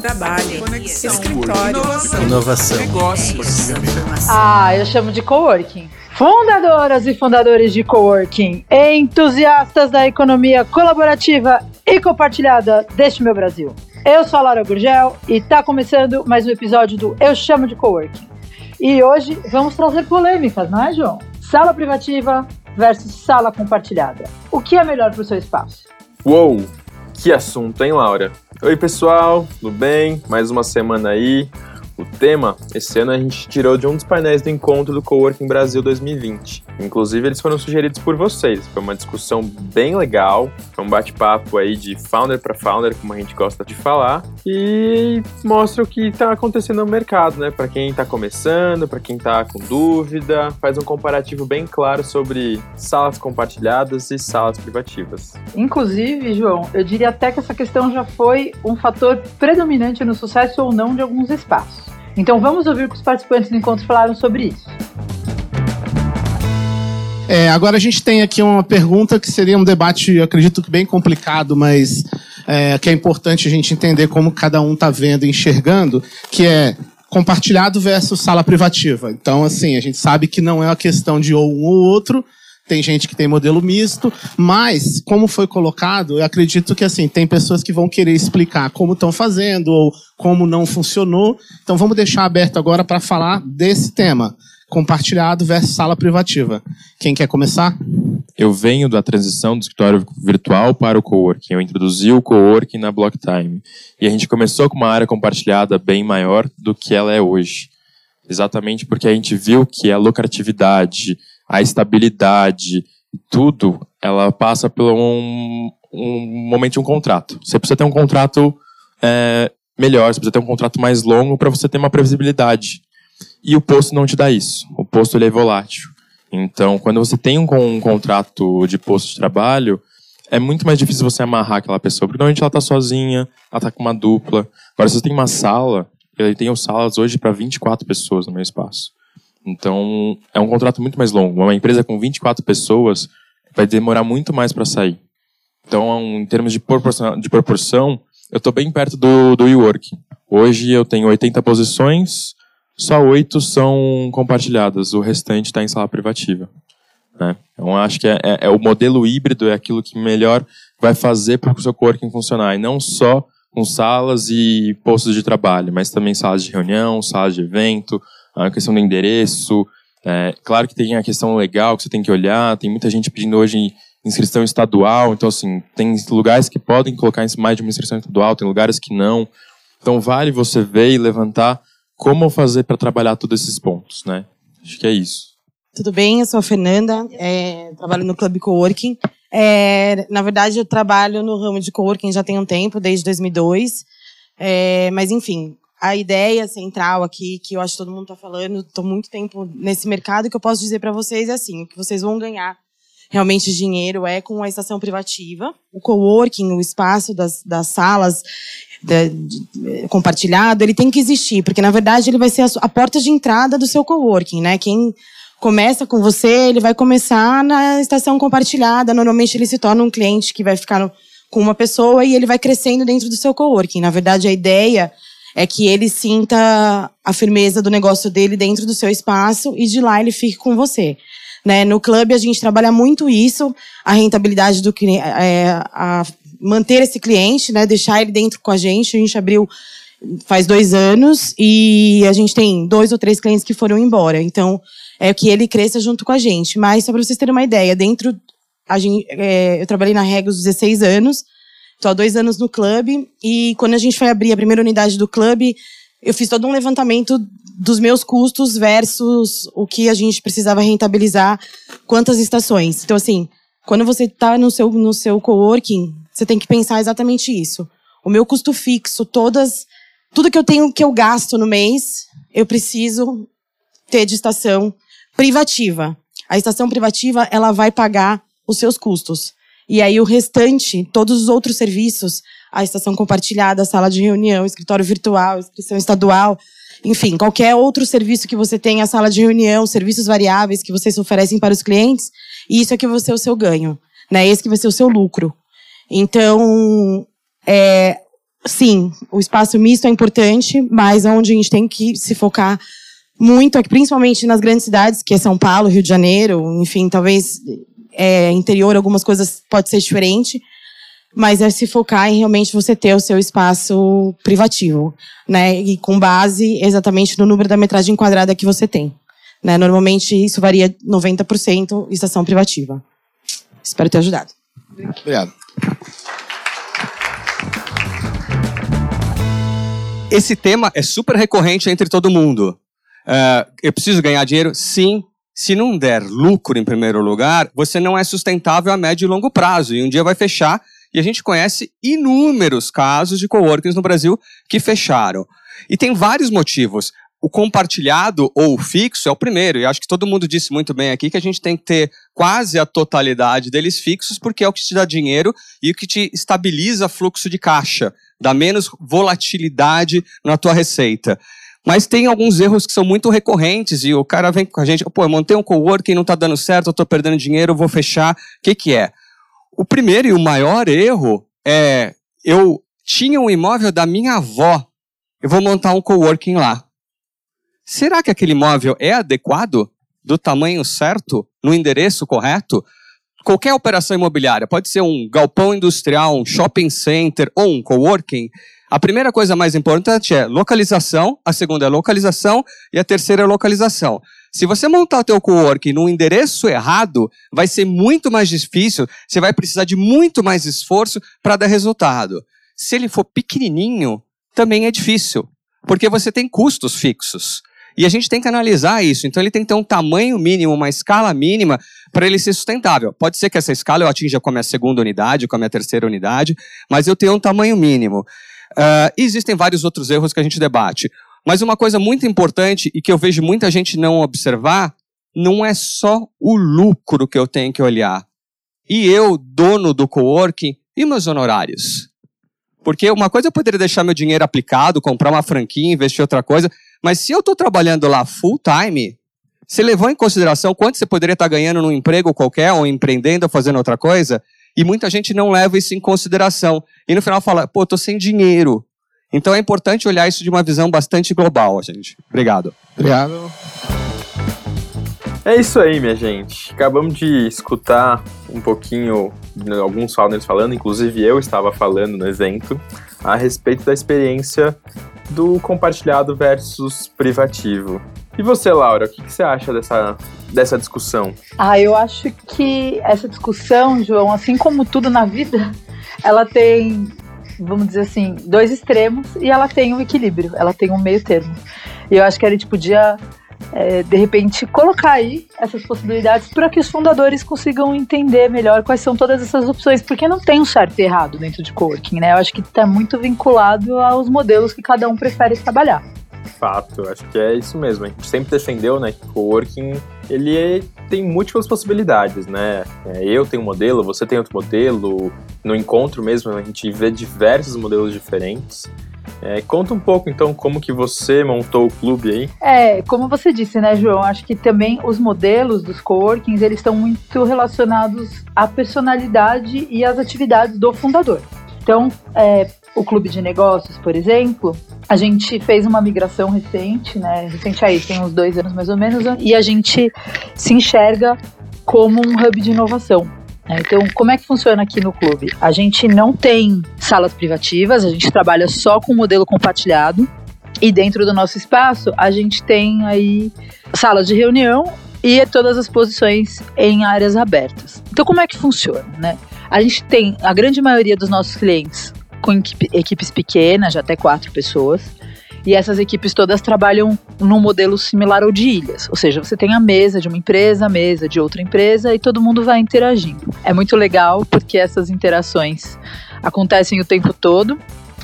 trabalho, conexão, escritório, inovação, inovação, negócios. Ah, eu chamo de coworking. Fundadoras e fundadores de coworking, entusiastas da economia colaborativa e compartilhada deste meu Brasil. Eu sou a Laura Gurgel e tá começando mais um episódio do Eu Chamo de Coworking. E hoje vamos trazer polêmicas, não é, João? Sala privativa versus sala compartilhada. O que é melhor para o seu espaço? Uou, que assunto, hein, Laura? Oi, pessoal, tudo bem? Mais uma semana aí. O tema, esse ano a gente tirou de um dos painéis do encontro do Coworking Brasil 2020. Inclusive, eles foram sugeridos por vocês. Foi uma discussão bem legal, foi um bate-papo aí de founder para founder, como a gente gosta de falar, e mostra o que está acontecendo no mercado, né? Para quem está começando, para quem está com dúvida, faz um comparativo bem claro sobre salas compartilhadas e salas privativas. Inclusive, João, eu diria até que essa questão já foi um fator predominante no sucesso ou não de alguns espaços. Então vamos ouvir o que os participantes do encontro falaram sobre isso. É, agora a gente tem aqui uma pergunta que seria um debate, acredito que bem complicado, mas é, que é importante a gente entender como cada um está vendo e enxergando, que é compartilhado versus sala privativa. Então, assim, a gente sabe que não é uma questão de ou um ou outro, tem gente que tem modelo misto, mas, como foi colocado, eu acredito que assim, tem pessoas que vão querer explicar como estão fazendo ou como não funcionou. Então vamos deixar aberto agora para falar desse tema. Compartilhado versus sala privativa. Quem quer começar? Eu venho da transição do escritório virtual para o coworking. Eu introduzi o coworking na Blocktime. E a gente começou com uma área compartilhada bem maior do que ela é hoje. Exatamente porque a gente viu que a lucratividade, a estabilidade, tudo, ela passa por um, um momento de um contrato. Você precisa ter um contrato é, melhor, você precisa ter um contrato mais longo para você ter uma previsibilidade. E o posto não te dá isso. O posto ele é volátil. Então, quando você tem um, um contrato de posto de trabalho, é muito mais difícil você amarrar aquela pessoa, porque normalmente ela está sozinha, ela está com uma dupla. Agora, se você tem uma sala, eu tenho salas hoje para 24 pessoas no meu espaço. Então, é um contrato muito mais longo. Uma empresa com 24 pessoas vai demorar muito mais para sair. Então, em termos de proporção, de proporção eu estou bem perto do, do WeWork. Hoje eu tenho 80 posições, só oito são compartilhadas, o restante está em sala privativa. Né? Então, acho que é, é, é, o modelo híbrido, é aquilo que melhor vai fazer para o seu coworking funcionar, e não só com salas e postos de trabalho, mas também salas de reunião, salas de evento, a questão do endereço. É, claro que tem a questão legal que você tem que olhar, tem muita gente pedindo hoje inscrição estadual, então assim, tem lugares que podem colocar mais de uma inscrição estadual, tem lugares que não. Então vale você ver e levantar como fazer para trabalhar todos esses pontos, né? Acho que é isso. Tudo bem, eu sou a Fernanda, é, trabalho no Clube Coworking. É, na verdade, eu trabalho no ramo de coworking já tem um tempo, desde 2002. É, mas, enfim, a ideia central aqui, que eu acho que todo mundo está falando, estou muito tempo nesse mercado, que eu posso dizer para vocês é assim, o que vocês vão ganhar realmente dinheiro é com a estação privativa. O coworking, o espaço das, das salas, de, de, compartilhado, ele tem que existir, porque na verdade ele vai ser a, a, porta de entrada do seu coworking, né? Quem começa com você, ele vai começar na estação compartilhada. Normalmente ele se torna um cliente que vai ficar no, com uma pessoa e ele vai crescendo dentro do seu coworking. Na verdade, a ideia é que ele sinta a firmeza do negócio dele dentro do seu espaço e de lá ele fique com você. Né? No clube a gente trabalha muito isso, a rentabilidade do cliente, é, manter esse cliente, né? Deixar ele dentro com a gente. A gente abriu faz dois anos e a gente tem dois ou três clientes que foram embora. Então, é que ele cresça junto com a gente. Mas só para vocês terem uma ideia, dentro a gente, é, eu trabalhei na Regra os 16 anos, estou há dois anos no clube e quando a gente foi abrir a primeira unidade do clube, eu fiz todo um levantamento dos meus custos versus o que a gente precisava rentabilizar, quantas estações. Então, assim, quando você está no seu, no seu coworking, você tem que pensar exatamente isso. O meu custo fixo, todas, tudo que eu tenho que eu gasto no mês, eu preciso ter de estação privativa. A estação privativa, ela vai pagar os seus custos. E aí o restante, todos os outros serviços, a estação compartilhada, a sala de reunião, escritório virtual, inscrição estadual, enfim, qualquer outro serviço que você tenha, sala de reunião, serviços variáveis que vocês oferecem para os clientes, isso é que vai ser o seu ganho, né? Esse que vai ser o seu lucro. Então, é, sim, o espaço misto é importante, mas onde a gente tem que se focar muito, principalmente nas grandes cidades, que é São Paulo, Rio de Janeiro, enfim, talvez é, interior, algumas coisas pode ser diferente, mas é se focar em realmente você ter o seu espaço privativo, né? E com base exatamente no número da metragem quadrada que você tem. Né? Normalmente isso varia 90% estação privativa. Espero ter ajudado. Obrigado. Esse tema é super recorrente entre todo mundo. Uh, eu preciso ganhar dinheiro? Sim. Se não der lucro em primeiro lugar, você não é sustentável a médio e longo prazo. E um dia vai fechar. E a gente conhece inúmeros casos de coworkings no Brasil que fecharam. E tem vários motivos o compartilhado ou o fixo é o primeiro, e acho que todo mundo disse muito bem aqui que a gente tem que ter quase a totalidade deles fixos, porque é o que te dá dinheiro e o que te estabiliza fluxo de caixa, dá menos volatilidade na tua receita. Mas tem alguns erros que são muito recorrentes e o cara vem com a gente, pô, eu montei um coworking, não está dando certo, eu estou perdendo dinheiro, vou fechar. O que, que é? O primeiro e o maior erro é eu tinha um imóvel da minha avó, eu vou montar um coworking lá. Será que aquele imóvel é adequado? Do tamanho certo? No endereço correto? Qualquer operação imobiliária, pode ser um galpão industrial, um shopping center ou um coworking. A primeira coisa mais importante é localização, a segunda é localização e a terceira é localização. Se você montar o teu coworking no endereço errado, vai ser muito mais difícil, você vai precisar de muito mais esforço para dar resultado. Se ele for pequenininho, também é difícil, porque você tem custos fixos. E a gente tem que analisar isso. Então ele tem que ter um tamanho mínimo, uma escala mínima para ele ser sustentável. Pode ser que essa escala eu atinja com a minha segunda unidade, com a minha terceira unidade, mas eu tenho um tamanho mínimo. Uh, existem vários outros erros que a gente debate. Mas uma coisa muito importante e que eu vejo muita gente não observar, não é só o lucro que eu tenho que olhar. E eu, dono do coworking, e meus honorários? Porque uma coisa eu poderia deixar meu dinheiro aplicado, comprar uma franquia, investir em outra coisa, mas se eu estou trabalhando lá full time, você levou em consideração quanto você poderia estar tá ganhando num emprego qualquer, ou empreendendo, ou fazendo outra coisa? E muita gente não leva isso em consideração. E no final fala, pô, tô sem dinheiro. Então é importante olhar isso de uma visão bastante global, gente. Obrigado. Obrigado. É isso aí, minha gente. Acabamos de escutar um pouquinho alguns founders falando, inclusive eu estava falando no evento, a respeito da experiência do compartilhado versus privativo. E você, Laura, o que, que, você acha dessa, dessa discussão? Ah, eu acho que essa discussão, João, assim como tudo na vida, ela tem, vamos dizer assim, dois extremos e ela tem um equilíbrio, ela tem um meio termo. E eu acho que a gente podia é, de repente, colocar aí essas possibilidades para que os fundadores consigam entender melhor quais são todas essas opções, porque não tem um certo e errado dentro de coworking, né? Eu acho que está muito vinculado aos modelos que cada um prefere trabalhar. Fato, acho que é isso mesmo. A gente sempre defendeu, né, que coworking ele tem múltiplas possibilidades, né? É, eu tenho um modelo, você tem outro modelo. No encontro mesmo a gente vê diversos modelos diferentes. É, conta um pouco, então, como que você montou o clube aí. É, como você disse, né, João? Acho que também os modelos dos coworkings, eles estão muito relacionados à personalidade e às atividades do fundador. Então, é, o clube de negócios, por exemplo, a gente fez uma migração recente, né? Recente aí, tem uns dois anos mais ou menos, e a gente se enxerga como um hub de inovação. Né? Então, como é que funciona aqui no clube? A gente não tem salas privativas, a gente trabalha só com modelo compartilhado. E dentro do nosso espaço, a gente tem aí salas de reunião e todas as posições em áreas abertas. Então, como é que funciona, né? A gente tem a grande maioria dos nossos clientes com equipes pequenas, de até quatro pessoas. E essas equipes todas trabalham num modelo similar ao de ilhas, ou seja, você tem a mesa de uma empresa, a mesa de outra empresa e todo mundo vai interagindo. É muito legal porque essas interações acontecem o tempo todo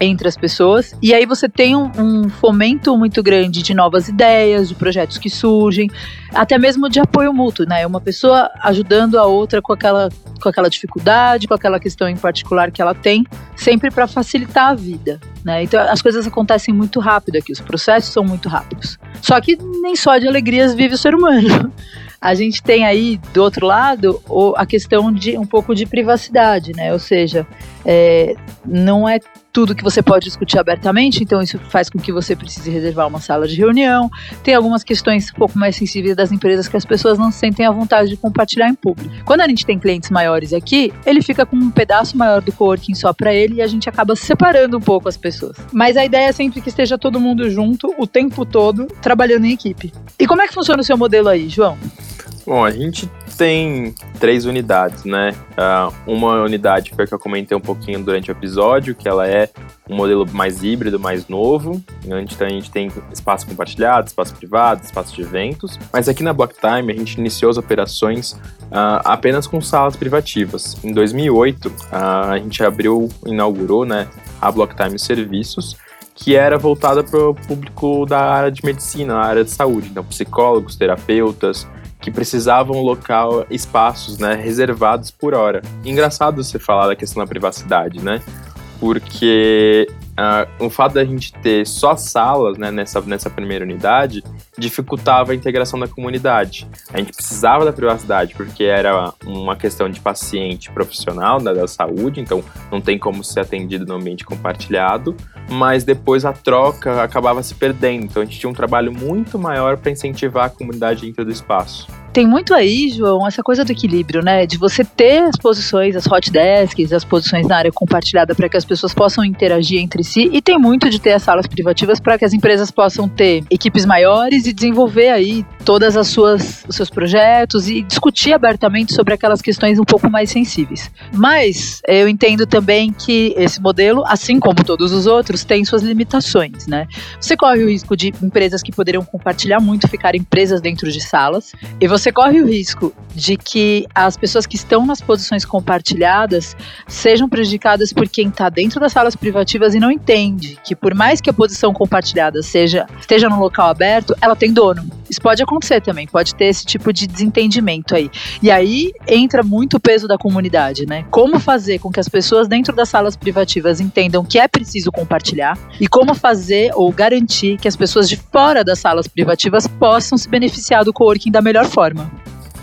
entre as pessoas. E aí você tem um, um, fomento muito grande de novas ideias, de projetos que surgem, até mesmo de apoio mútuo, né? Uma pessoa ajudando a outra com aquela, com aquela dificuldade, com aquela questão em particular que ela tem, sempre para facilitar a vida. Né? Então as coisas acontecem muito rápido aqui, os processos são muito rápidos. Só que nem só de alegrias vive o ser humano. A gente tem aí, do outro lado, a questão de um pouco de privacidade, né? Ou seja, é, não é tudo que você pode discutir abertamente, então isso faz com que você precise reservar uma sala de reunião. Tem algumas questões um pouco mais sensíveis das empresas que as pessoas não sentem a vontade de compartilhar em público. Quando a gente tem clientes maiores aqui, ele fica com um pedaço maior do coworking só para ele e a gente acaba separando um pouco as pessoas. Mas a ideia é sempre que esteja todo mundo junto o tempo todo trabalhando em equipe. E como é que funciona o seu modelo aí, João? Bom, a gente tem três unidades, né? Uh, uma unidade foi a que eu comentei um pouquinho durante o episódio, que ela é um modelo mais híbrido, mais novo. Então a gente tem espaço compartilhado, espaço privado, espaço de eventos. Mas aqui na Blocktime a gente iniciou as operações uh, apenas com salas privativas. Em 2008 uh, a gente abriu, inaugurou, né, a Blocktime Serviços que era voltada para o público da área de medicina, na área de saúde, então psicólogos, terapeutas, que precisavam local espaços, né, reservados por hora. Engraçado você falar da questão da privacidade, né? Porque uh, o fato da gente ter só salas né, nessa, nessa primeira unidade dificultava a integração da comunidade. A gente precisava da privacidade porque era uma questão de paciente profissional da, da saúde, então não tem como ser atendido no ambiente compartilhado, mas depois a troca acabava se perdendo. Então a gente tinha um trabalho muito maior para incentivar a comunidade dentro do espaço. Tem muito aí, João, essa coisa do equilíbrio, né? De você ter as posições, as hot desks, as posições na área compartilhada para que as pessoas possam interagir entre si. E tem muito de ter as salas privativas para que as empresas possam ter equipes maiores e desenvolver aí todas as suas os seus projetos e discutir abertamente sobre aquelas questões um pouco mais sensíveis. Mas eu entendo também que esse modelo, assim como todos os outros, tem suas limitações, né? Você corre o risco de empresas que poderiam compartilhar muito ficarem presas dentro de salas e você você corre o risco de que as pessoas que estão nas posições compartilhadas sejam prejudicadas por quem está dentro das salas privativas e não entende que por mais que a posição compartilhada seja esteja no local aberto, ela tem dono. Isso pode acontecer também, pode ter esse tipo de desentendimento aí. E aí entra muito o peso da comunidade, né? Como fazer com que as pessoas dentro das salas privativas entendam que é preciso compartilhar e como fazer ou garantir que as pessoas de fora das salas privativas possam se beneficiar do coworking da melhor forma forma.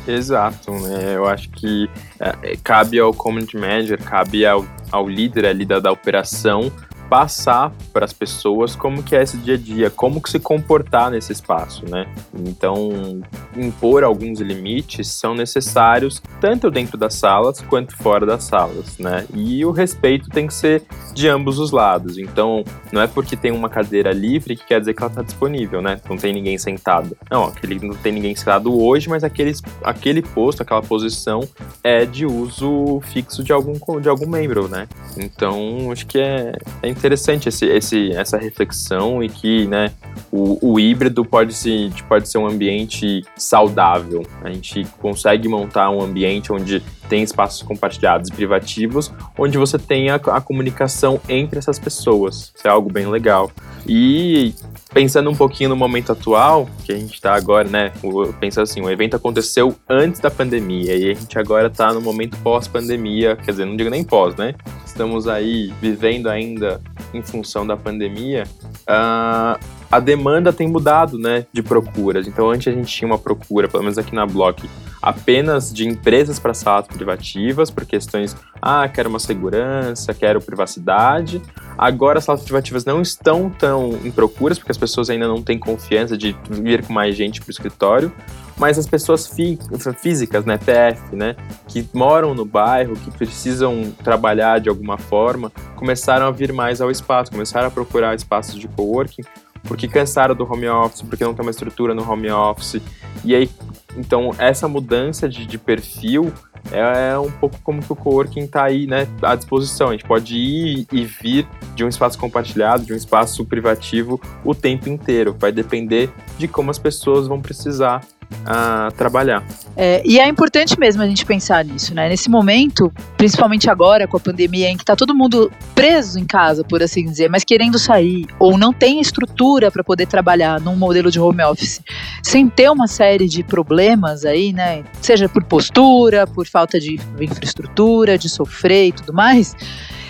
Exato, né? Eu acho que é, cabe ao community manager, cabe ao, ao líder ali da, da operação passar para as pessoas como que é esse dia a dia, como que se comportar nesse espaço, né? Então, impor alguns limites são necessários tanto dentro das salas quanto fora das salas, né? E o respeito tem que ser de ambos os lados. Então, não é porque tem uma cadeira livre que quer dizer que ela está disponível, né? Não tem ninguém sentado. Não, aquele não tem ninguém sentado hoje, mas aquele, aquele posto, aquela posição é de uso fixo de algum de algum membro, né? Então, acho que é, é interessante esse, esse, essa reflexão e que né, o, o híbrido pode, se, pode ser um ambiente saudável. A gente consegue montar um ambiente onde tem espaços compartilhados e privativos, onde você tem a, a comunicação entre essas pessoas. Isso é algo bem legal. E pensando um pouquinho no momento atual, que a gente está agora, né? Pensa assim, o evento aconteceu antes da pandemia e a gente agora está no momento pós-pandemia, quer dizer, não digo nem pós, né? Estamos aí vivendo ainda em função da pandemia. Uh, a demanda tem mudado, né, de procuras. Então, antes a gente tinha uma procura, pelo menos aqui na Block, apenas de empresas para salas privativas, por questões, ah, quero uma segurança, quero privacidade. Agora as salas privativas não estão tão em procuras, porque as pessoas ainda não têm confiança de vir com mais gente para o escritório, mas as pessoas fí físicas, né, TF, né, que moram no bairro, que precisam trabalhar de alguma forma, começaram a vir mais ao espaço, começaram a procurar espaços de coworking, porque cansaram do home office, porque não tem uma estrutura no home office. E aí, então, essa mudança de, de perfil é, é um pouco como que o coworking está aí, né, à disposição. A gente pode ir e vir de um espaço compartilhado, de um espaço privativo o tempo inteiro. Vai depender de como as pessoas vão precisar a trabalhar. É, e é importante mesmo a gente pensar nisso, né? Nesse momento, principalmente agora com a pandemia, em que está todo mundo preso em casa, por assim dizer, mas querendo sair, ou não tem estrutura para poder trabalhar num modelo de home office, sem ter uma série de problemas aí, né? Seja por postura, por falta de infraestrutura, de sofrer e tudo mais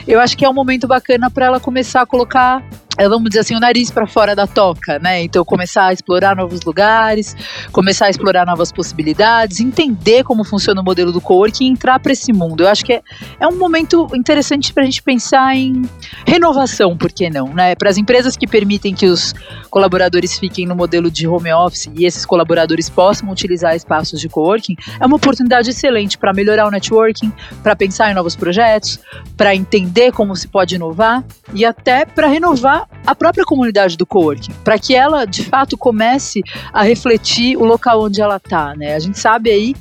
eu acho que é um momento bacana para ela começar a colocar vamos dizer assim, o nariz para fora da toca, né? Então começar a explorar novos lugares, começar a explorar novas possibilidades, entender como funciona o modelo do coworking e entrar para esse mundo. Eu acho que é, é um momento interessante para a gente pensar em renovação, por que não, né? Para as empresas que permitem que os colaboradores fiquem no modelo de home office e esses colaboradores possam utilizar espaços de coworking, é uma oportunidade excelente para melhorar o networking, para pensar em novos projetos, para entender como se pode inovar e até para renovar a própria comunidade do coworking, para que ela de fato comece a refletir o local onde ela está, né? A gente sabe aí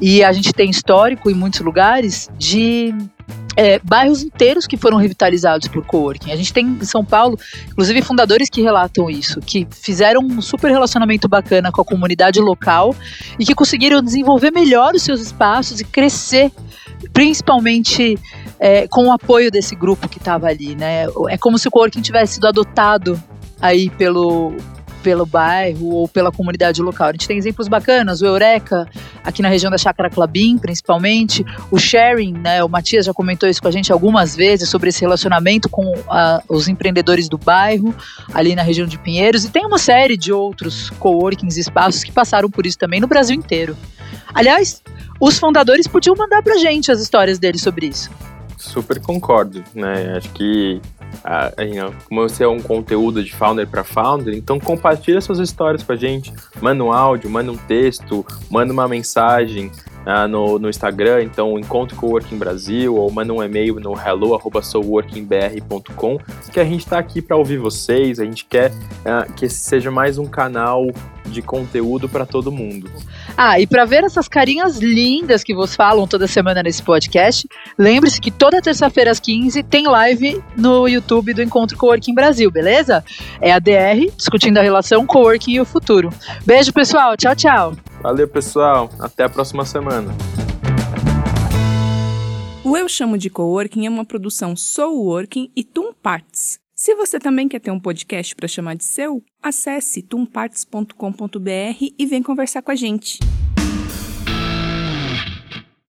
e a gente tem histórico em muitos lugares de é, bairros inteiros que foram revitalizados por coworking. A gente tem em São Paulo, inclusive, fundadores que relatam isso, que fizeram um super relacionamento bacana com a comunidade local e que conseguiram desenvolver melhor os seus espaços e crescer, principalmente é, com o apoio desse grupo que estava ali, né? É como se o coworking tivesse sido adotado aí pelo, pelo bairro ou pela comunidade local. A gente tem exemplos bacanas, o Eureka, aqui na região da Chácara Clabim, principalmente, o sharing, né, o Matias já comentou isso com a gente algumas vezes, sobre esse relacionamento com os empreendedores do bairro, ali na região de Pinheiros, e tem uma série de outros coworkings, espaços que passaram por isso também no Brasil inteiro. Aliás, os fundadores podiam mandar pra gente as histórias deles sobre isso. Super concordo, né? Acho que como você é um conteúdo de founder para founder, então compartilha suas histórias com a gente. Manda um áudio, manda um texto, manda uma mensagem uh, no, no Instagram, então encontre com o Working Brasil ou manda um e-mail no hello@soworkingbr.com, que a gente está aqui para ouvir vocês. A gente quer uh, que esse seja mais um canal de conteúdo para todo mundo. Ah, e para ver essas carinhas lindas que vos falam toda semana nesse podcast, lembre-se que toda terça-feira às 15 tem live no YouTube do Encontro Coworking Brasil, beleza? É a DR discutindo a relação coworking e o futuro. Beijo, pessoal. Tchau, tchau. Valeu, pessoal. Até a próxima semana. O Eu Chamo de Coworking é uma produção Soul Working e Tum Parts. Se você também quer ter um podcast para chamar de seu, acesse tumparts.com.br e vem conversar com a gente.